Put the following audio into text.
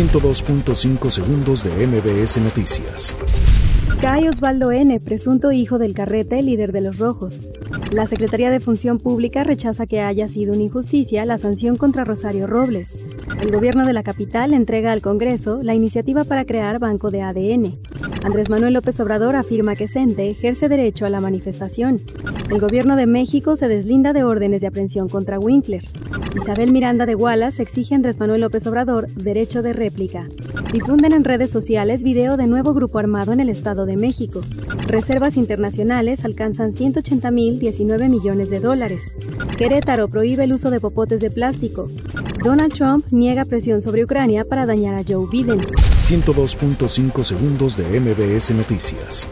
102.5 segundos de MBS Noticias. Cae Osvaldo N., presunto hijo del carrete, líder de los rojos. La Secretaría de Función Pública rechaza que haya sido una injusticia la sanción contra Rosario Robles. El gobierno de la capital entrega al Congreso la iniciativa para crear banco de ADN. Andrés Manuel López Obrador afirma que CENTE ejerce derecho a la manifestación. El gobierno de México se deslinda de órdenes de aprehensión contra Winkler. Isabel Miranda de Wallace exige a Andrés Manuel López Obrador derecho de réplica. Difunden en redes sociales video de nuevo grupo armado en el Estado de México. Reservas internacionales alcanzan 180.019 millones de dólares. Querétaro prohíbe el uso de popotes de plástico. Donald Trump niega presión sobre Ucrania para dañar a Joe Biden. 102.5 segundos de MBS Noticias.